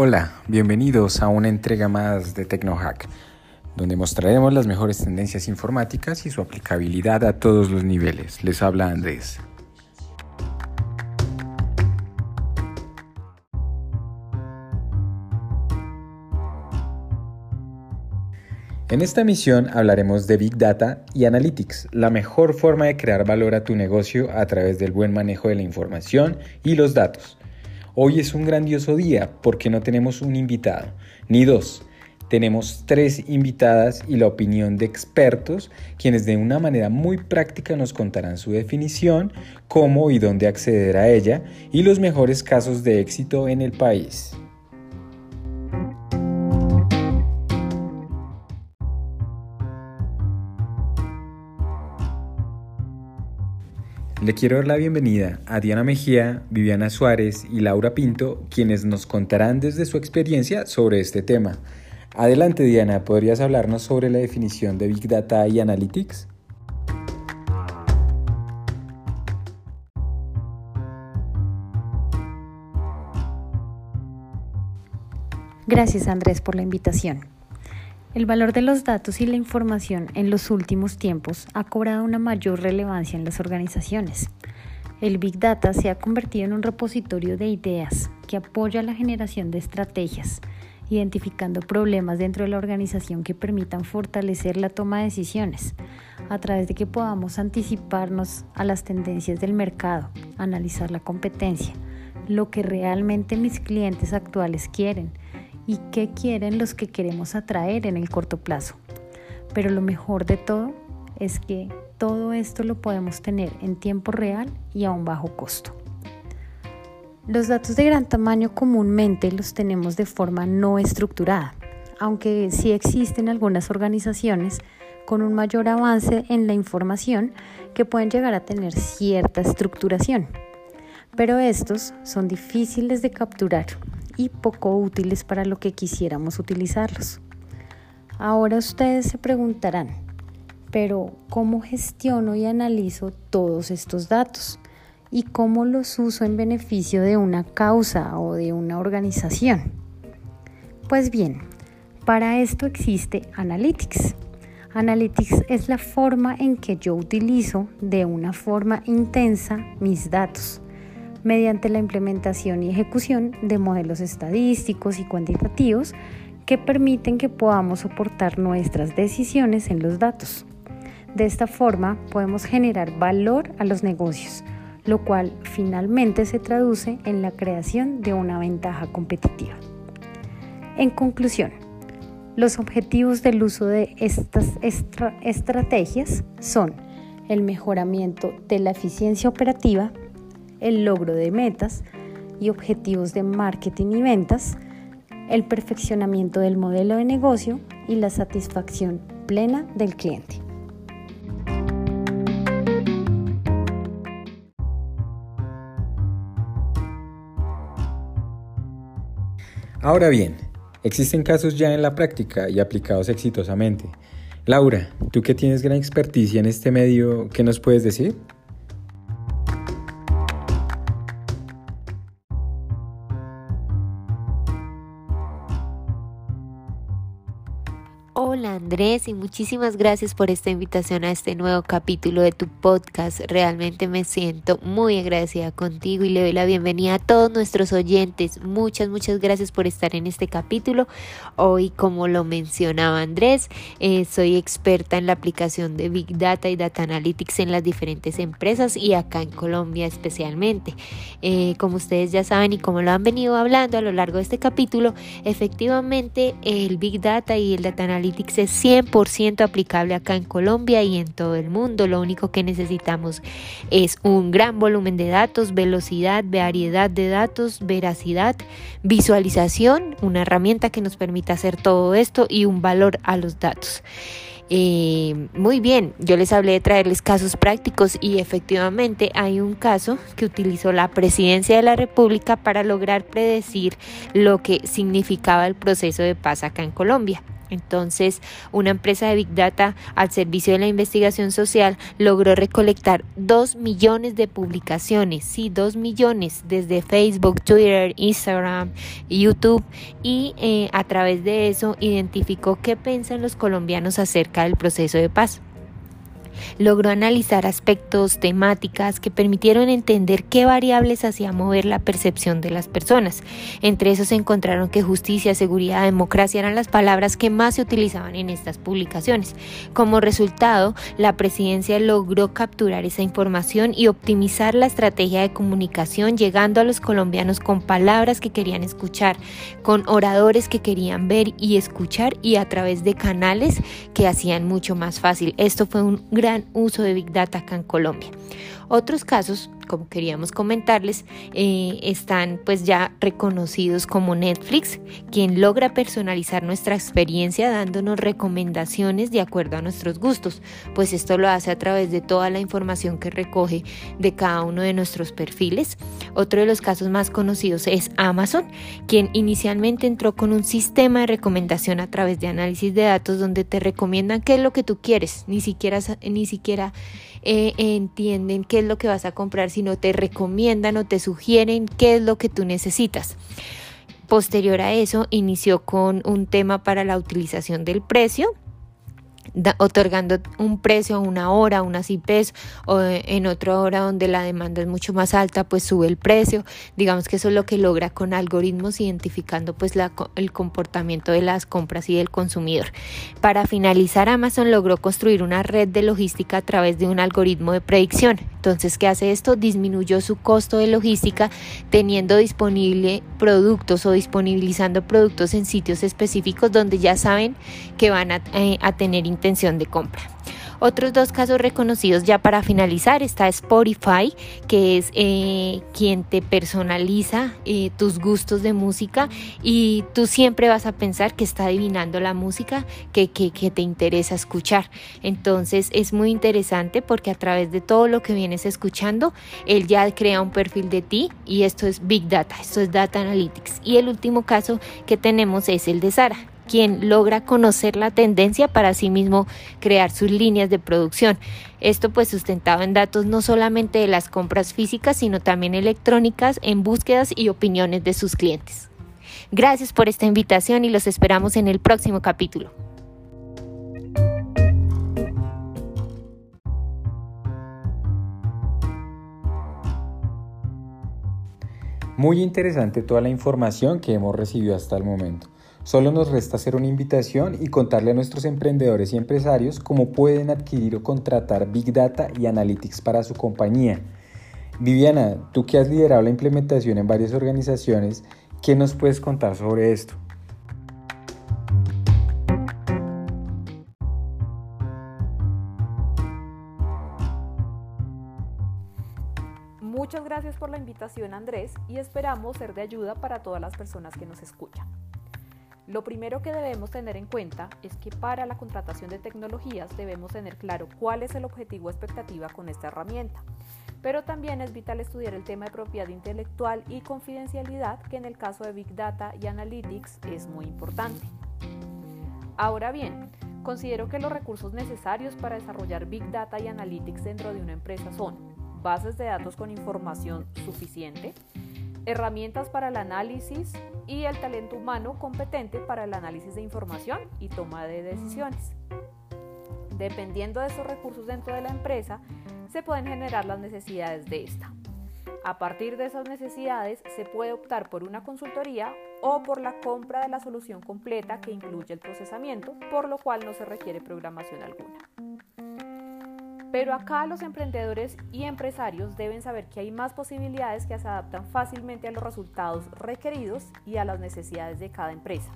Hola, bienvenidos a una entrega más de TecnoHack, donde mostraremos las mejores tendencias informáticas y su aplicabilidad a todos los niveles. Les habla Andrés. En esta misión hablaremos de Big Data y Analytics, la mejor forma de crear valor a tu negocio a través del buen manejo de la información y los datos. Hoy es un grandioso día porque no tenemos un invitado, ni dos. Tenemos tres invitadas y la opinión de expertos, quienes de una manera muy práctica nos contarán su definición, cómo y dónde acceder a ella y los mejores casos de éxito en el país. Le quiero dar la bienvenida a Diana Mejía, Viviana Suárez y Laura Pinto, quienes nos contarán desde su experiencia sobre este tema. Adelante Diana, ¿podrías hablarnos sobre la definición de Big Data y Analytics? Gracias Andrés por la invitación. El valor de los datos y la información en los últimos tiempos ha cobrado una mayor relevancia en las organizaciones. El Big Data se ha convertido en un repositorio de ideas que apoya la generación de estrategias, identificando problemas dentro de la organización que permitan fortalecer la toma de decisiones, a través de que podamos anticiparnos a las tendencias del mercado, analizar la competencia, lo que realmente mis clientes actuales quieren, y qué quieren los que queremos atraer en el corto plazo. Pero lo mejor de todo es que todo esto lo podemos tener en tiempo real y a un bajo costo. Los datos de gran tamaño comúnmente los tenemos de forma no estructurada, aunque sí existen algunas organizaciones con un mayor avance en la información que pueden llegar a tener cierta estructuración. Pero estos son difíciles de capturar y poco útiles para lo que quisiéramos utilizarlos. Ahora ustedes se preguntarán, pero ¿cómo gestiono y analizo todos estos datos? ¿Y cómo los uso en beneficio de una causa o de una organización? Pues bien, para esto existe Analytics. Analytics es la forma en que yo utilizo de una forma intensa mis datos mediante la implementación y ejecución de modelos estadísticos y cuantitativos que permiten que podamos soportar nuestras decisiones en los datos. De esta forma podemos generar valor a los negocios, lo cual finalmente se traduce en la creación de una ventaja competitiva. En conclusión, los objetivos del uso de estas estrategias son el mejoramiento de la eficiencia operativa, el logro de metas y objetivos de marketing y ventas, el perfeccionamiento del modelo de negocio y la satisfacción plena del cliente. Ahora bien, existen casos ya en la práctica y aplicados exitosamente. Laura, tú que tienes gran experticia en este medio, ¿qué nos puedes decir? Andrés y muchísimas gracias por esta invitación a este nuevo capítulo de tu podcast. Realmente me siento muy agradecida contigo y le doy la bienvenida a todos nuestros oyentes. Muchas, muchas gracias por estar en este capítulo. Hoy, como lo mencionaba Andrés, eh, soy experta en la aplicación de Big Data y Data Analytics en las diferentes empresas y acá en Colombia especialmente. Eh, como ustedes ya saben y como lo han venido hablando a lo largo de este capítulo, efectivamente el Big Data y el Data Analytics es 100% aplicable acá en Colombia y en todo el mundo. Lo único que necesitamos es un gran volumen de datos, velocidad, variedad de datos, veracidad, visualización, una herramienta que nos permita hacer todo esto y un valor a los datos. Eh, muy bien, yo les hablé de traerles casos prácticos y efectivamente hay un caso que utilizó la presidencia de la República para lograr predecir lo que significaba el proceso de paz acá en Colombia. Entonces, una empresa de Big Data al servicio de la investigación social logró recolectar 2 millones de publicaciones, sí, 2 millones desde Facebook, Twitter, Instagram, YouTube y eh, a través de eso identificó qué piensan los colombianos acerca del proceso de paz logró analizar aspectos, temáticas que permitieron entender qué variables hacían mover la percepción de las personas. Entre esos encontraron que justicia, seguridad, democracia eran las palabras que más se utilizaban en estas publicaciones. Como resultado, la presidencia logró capturar esa información y optimizar la estrategia de comunicación llegando a los colombianos con palabras que querían escuchar, con oradores que querían ver y escuchar y a través de canales que hacían mucho más fácil. Esto fue un gran uso de Big Data acá en Colombia. Otros casos como queríamos comentarles, eh, están pues ya reconocidos como Netflix, quien logra personalizar nuestra experiencia dándonos recomendaciones de acuerdo a nuestros gustos, pues esto lo hace a través de toda la información que recoge de cada uno de nuestros perfiles. Otro de los casos más conocidos es Amazon, quien inicialmente entró con un sistema de recomendación a través de análisis de datos donde te recomiendan qué es lo que tú quieres, ni siquiera, ni siquiera eh, entienden qué es lo que vas a comprar, sino te recomiendan o te sugieren qué es lo que tú necesitas. Posterior a eso, inició con un tema para la utilización del precio, otorgando un precio a una hora, unas IPs, o en otra hora donde la demanda es mucho más alta, pues sube el precio. Digamos que eso es lo que logra con algoritmos identificando pues la, el comportamiento de las compras y del consumidor. Para finalizar, Amazon logró construir una red de logística a través de un algoritmo de predicción. Entonces, ¿qué hace esto? Disminuyó su costo de logística teniendo disponible productos o disponibilizando productos en sitios específicos donde ya saben que van a, eh, a tener de compra. Otros dos casos reconocidos ya para finalizar está Spotify, que es eh, quien te personaliza eh, tus gustos de música y tú siempre vas a pensar que está adivinando la música que, que, que te interesa escuchar. Entonces es muy interesante porque a través de todo lo que vienes escuchando, él ya crea un perfil de ti y esto es Big Data, esto es Data Analytics. Y el último caso que tenemos es el de Sara quien logra conocer la tendencia para sí mismo crear sus líneas de producción. Esto pues sustentado en datos no solamente de las compras físicas, sino también electrónicas en búsquedas y opiniones de sus clientes. Gracias por esta invitación y los esperamos en el próximo capítulo. Muy interesante toda la información que hemos recibido hasta el momento. Solo nos resta hacer una invitación y contarle a nuestros emprendedores y empresarios cómo pueden adquirir o contratar Big Data y Analytics para su compañía. Viviana, tú que has liderado la implementación en varias organizaciones, ¿qué nos puedes contar sobre esto? Muchas gracias por la invitación Andrés y esperamos ser de ayuda para todas las personas que nos escuchan. Lo primero que debemos tener en cuenta es que para la contratación de tecnologías debemos tener claro cuál es el objetivo expectativa con esta herramienta. Pero también es vital estudiar el tema de propiedad intelectual y confidencialidad, que en el caso de Big Data y Analytics es muy importante. Ahora bien, considero que los recursos necesarios para desarrollar Big Data y Analytics dentro de una empresa son bases de datos con información suficiente, herramientas para el análisis y el talento humano competente para el análisis de información y toma de decisiones. Dependiendo de esos recursos dentro de la empresa, se pueden generar las necesidades de esta. A partir de esas necesidades se puede optar por una consultoría o por la compra de la solución completa que incluye el procesamiento, por lo cual no se requiere programación alguna. Pero acá los emprendedores y empresarios deben saber que hay más posibilidades que se adaptan fácilmente a los resultados requeridos y a las necesidades de cada empresa,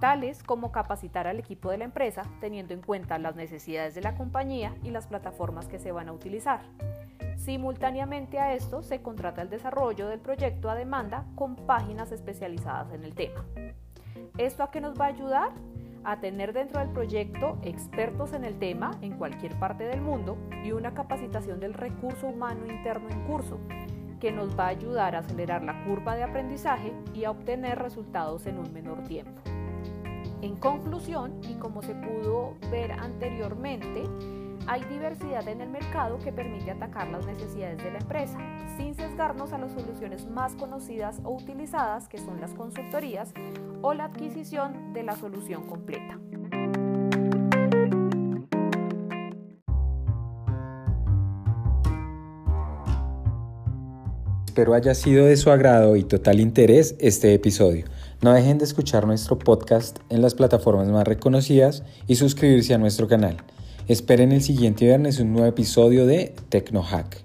tales como capacitar al equipo de la empresa teniendo en cuenta las necesidades de la compañía y las plataformas que se van a utilizar. Simultáneamente a esto se contrata el desarrollo del proyecto a demanda con páginas especializadas en el tema. ¿Esto a qué nos va a ayudar? A tener dentro del proyecto expertos en el tema en cualquier parte del mundo y una capacitación del recurso humano interno en curso que nos va a ayudar a acelerar la curva de aprendizaje y a obtener resultados en un menor tiempo. En conclusión, y como se pudo ver anteriormente, hay diversidad en el mercado que permite atacar las necesidades de la empresa, sin sesgarnos a las soluciones más conocidas o utilizadas, que son las consultorías o la adquisición de la solución completa. Espero haya sido de su agrado y total interés este episodio. No dejen de escuchar nuestro podcast en las plataformas más reconocidas y suscribirse a nuestro canal. Esperen el siguiente viernes un nuevo episodio de TecnoHack.